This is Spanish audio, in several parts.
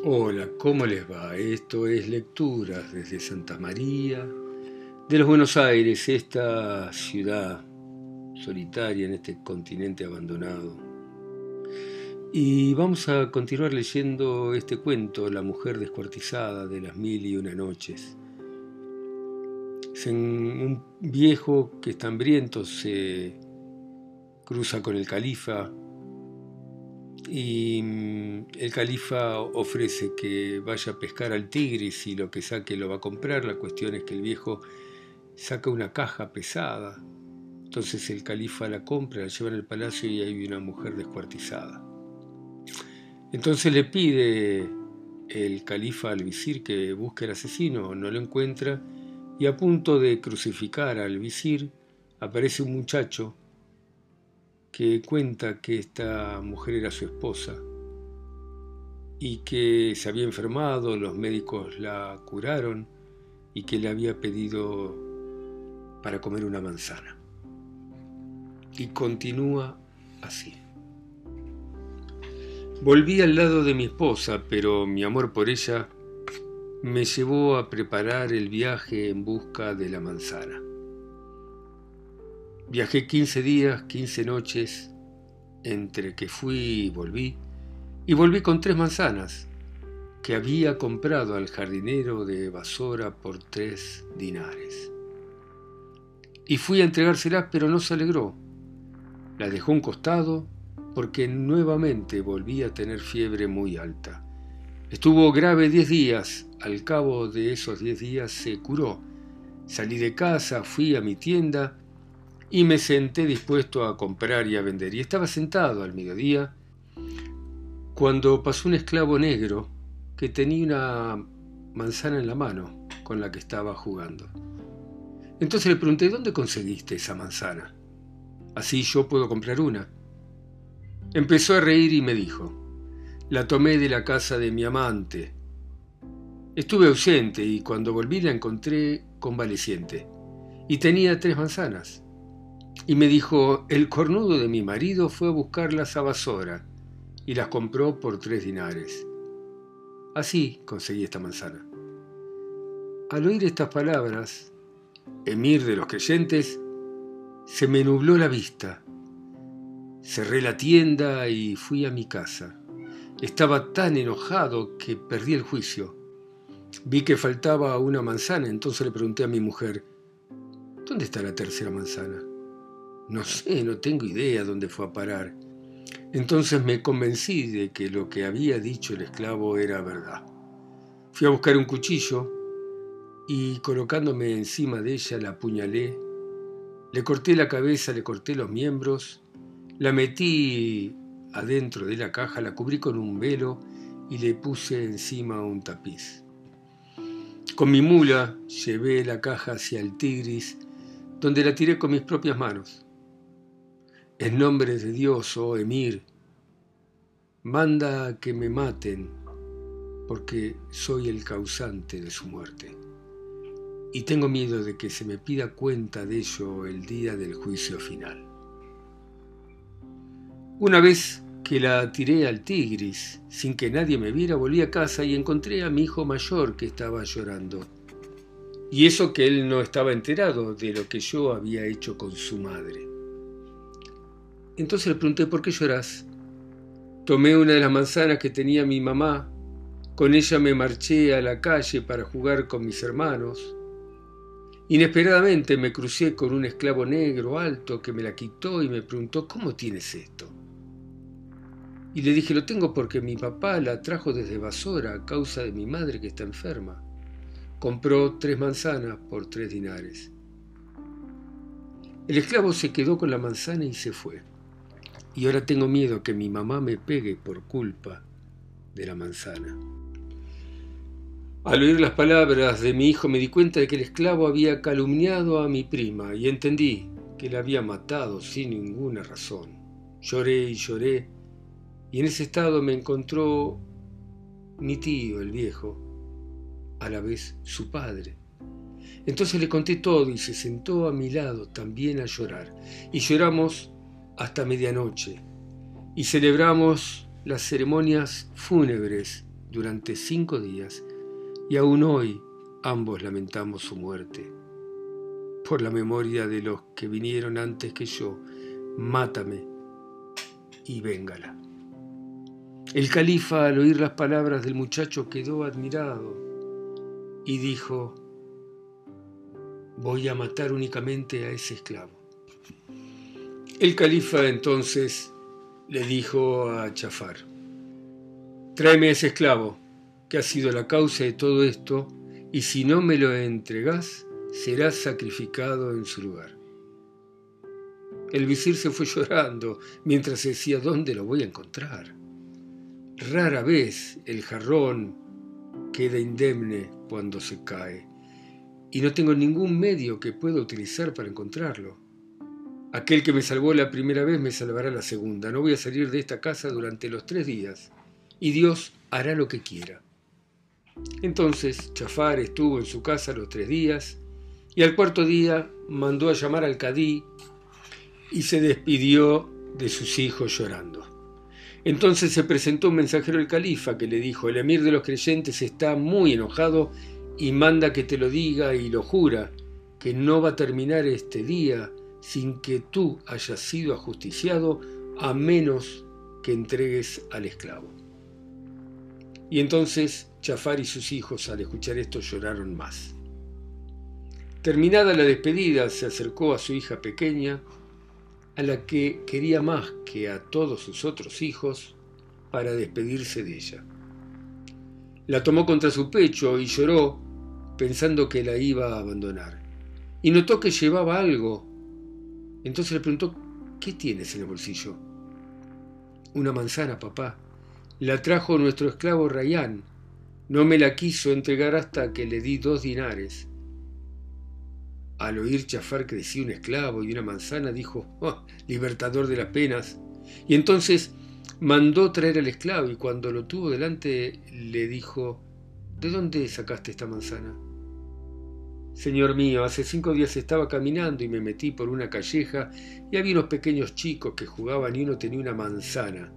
Hola, ¿cómo les va? Esto es Lecturas desde Santa María de los Buenos Aires, esta ciudad solitaria en este continente abandonado. Y vamos a continuar leyendo este cuento, La mujer descuartizada de las mil y una noches. Es un viejo que está hambriento, se cruza con el califa y mm, el califa ofrece que vaya a pescar al Tigris y lo que saque lo va a comprar. La cuestión es que el viejo saca una caja pesada. Entonces el califa la compra, la lleva el palacio y hay una mujer descuartizada. Entonces le pide el califa al visir que busque al asesino, no lo encuentra y a punto de crucificar al visir aparece un muchacho que cuenta que esta mujer era su esposa y que se había enfermado, los médicos la curaron y que le había pedido para comer una manzana. Y continúa así. Volví al lado de mi esposa, pero mi amor por ella me llevó a preparar el viaje en busca de la manzana. Viajé 15 días, 15 noches, entre que fui y volví, y volví con tres manzanas que había comprado al jardinero de Basora por tres dinares. Y fui a entregárselas, pero no se alegró. La dejó un costado porque nuevamente volví a tener fiebre muy alta. Estuvo grave diez días, al cabo de esos diez días se curó. Salí de casa, fui a mi tienda y me senté dispuesto a comprar y a vender. Y estaba sentado al mediodía cuando pasó un esclavo negro que tenía una manzana en la mano con la que estaba jugando. Entonces le pregunté, ¿dónde conseguiste esa manzana? Así yo puedo comprar una. Empezó a reír y me dijo, la tomé de la casa de mi amante. Estuve ausente y cuando volví la encontré convaleciente. Y tenía tres manzanas. Y me dijo, el cornudo de mi marido fue a buscarlas a Basora y las compró por tres dinares. Así conseguí esta manzana. Al oír estas palabras, emir de los creyentes, se me nubló la vista. Cerré la tienda y fui a mi casa. Estaba tan enojado que perdí el juicio. Vi que faltaba una manzana, entonces le pregunté a mi mujer, ¿dónde está la tercera manzana? No sé, no tengo idea dónde fue a parar. Entonces me convencí de que lo que había dicho el esclavo era verdad. Fui a buscar un cuchillo y colocándome encima de ella la apuñalé, le corté la cabeza, le corté los miembros, la metí adentro de la caja, la cubrí con un velo y le puse encima un tapiz. Con mi mula llevé la caja hacia el Tigris, donde la tiré con mis propias manos. En nombre de Dios, oh Emir, manda que me maten, porque soy el causante de su muerte. Y tengo miedo de que se me pida cuenta de ello el día del juicio final. Una vez que la tiré al Tigris, sin que nadie me viera, volví a casa y encontré a mi hijo mayor que estaba llorando. Y eso que él no estaba enterado de lo que yo había hecho con su madre. Entonces le pregunté, ¿por qué lloras? Tomé una de las manzanas que tenía mi mamá, con ella me marché a la calle para jugar con mis hermanos. Inesperadamente me crucé con un esclavo negro alto que me la quitó y me preguntó, ¿cómo tienes esto? Y le dije, lo tengo porque mi papá la trajo desde Basora a causa de mi madre que está enferma. Compró tres manzanas por tres dinares. El esclavo se quedó con la manzana y se fue. Y ahora tengo miedo que mi mamá me pegue por culpa de la manzana. Al oír las palabras de mi hijo me di cuenta de que el esclavo había calumniado a mi prima y entendí que la había matado sin ninguna razón. Lloré y lloré y en ese estado me encontró mi tío, el viejo, a la vez su padre. Entonces le conté todo y se sentó a mi lado también a llorar. Y lloramos hasta medianoche y celebramos las ceremonias fúnebres durante cinco días y aún hoy ambos lamentamos su muerte. Por la memoria de los que vinieron antes que yo, mátame y véngala. El califa al oír las palabras del muchacho quedó admirado y dijo, voy a matar únicamente a ese esclavo. El califa entonces le dijo a Chafar, tráeme ese esclavo, que ha sido la causa de todo esto, y si no me lo entregas, serás sacrificado en su lugar. El visir se fue llorando mientras decía, ¿dónde lo voy a encontrar? Rara vez el jarrón queda indemne cuando se cae, y no tengo ningún medio que pueda utilizar para encontrarlo. Aquel que me salvó la primera vez me salvará la segunda. No voy a salir de esta casa durante los tres días, y Dios hará lo que quiera. Entonces Chafar estuvo en su casa los tres días, y al cuarto día mandó a llamar al cadí y se despidió de sus hijos llorando. Entonces se presentó un mensajero del califa que le dijo, el emir de los creyentes está muy enojado y manda que te lo diga y lo jura, que no va a terminar este día sin que tú hayas sido ajusticiado a menos que entregues al esclavo. Y entonces Chafar y sus hijos al escuchar esto lloraron más. Terminada la despedida, se acercó a su hija pequeña, a la que quería más que a todos sus otros hijos para despedirse de ella. La tomó contra su pecho y lloró pensando que la iba a abandonar. Y notó que llevaba algo. Entonces le preguntó, ¿qué tienes en el bolsillo? Una manzana, papá. La trajo nuestro esclavo Rayán. No me la quiso entregar hasta que le di dos dinares. Al oír chafar que decía un esclavo y una manzana, dijo, oh, libertador de las penas. Y entonces mandó traer al esclavo y cuando lo tuvo delante le dijo, ¿de dónde sacaste esta manzana? Señor mío, hace cinco días estaba caminando y me metí por una calleja y había unos pequeños chicos que jugaban y uno tenía una manzana.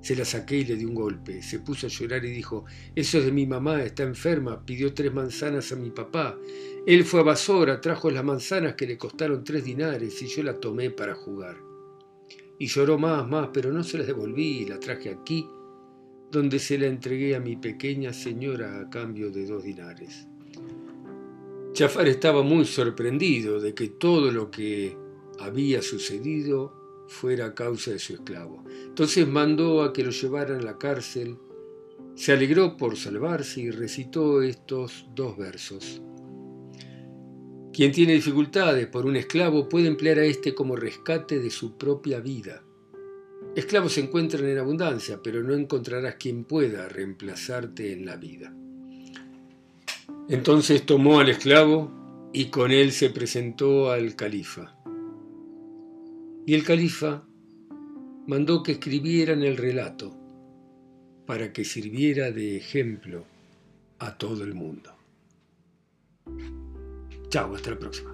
Se la saqué y le di un golpe. Se puso a llorar y dijo, eso es de mi mamá, está enferma, pidió tres manzanas a mi papá. Él fue a Basora, trajo las manzanas que le costaron tres dinares y yo la tomé para jugar. Y lloró más, más, pero no se las devolví y la traje aquí, donde se la entregué a mi pequeña señora a cambio de dos dinares. Chafar estaba muy sorprendido de que todo lo que había sucedido fuera causa de su esclavo. Entonces mandó a que lo llevaran a la cárcel, se alegró por salvarse y recitó estos dos versos. Quien tiene dificultades por un esclavo puede emplear a éste como rescate de su propia vida. Esclavos se encuentran en abundancia, pero no encontrarás quien pueda reemplazarte en la vida. Entonces tomó al esclavo y con él se presentó al califa. Y el califa mandó que escribieran el relato para que sirviera de ejemplo a todo el mundo. Chao, hasta la próxima.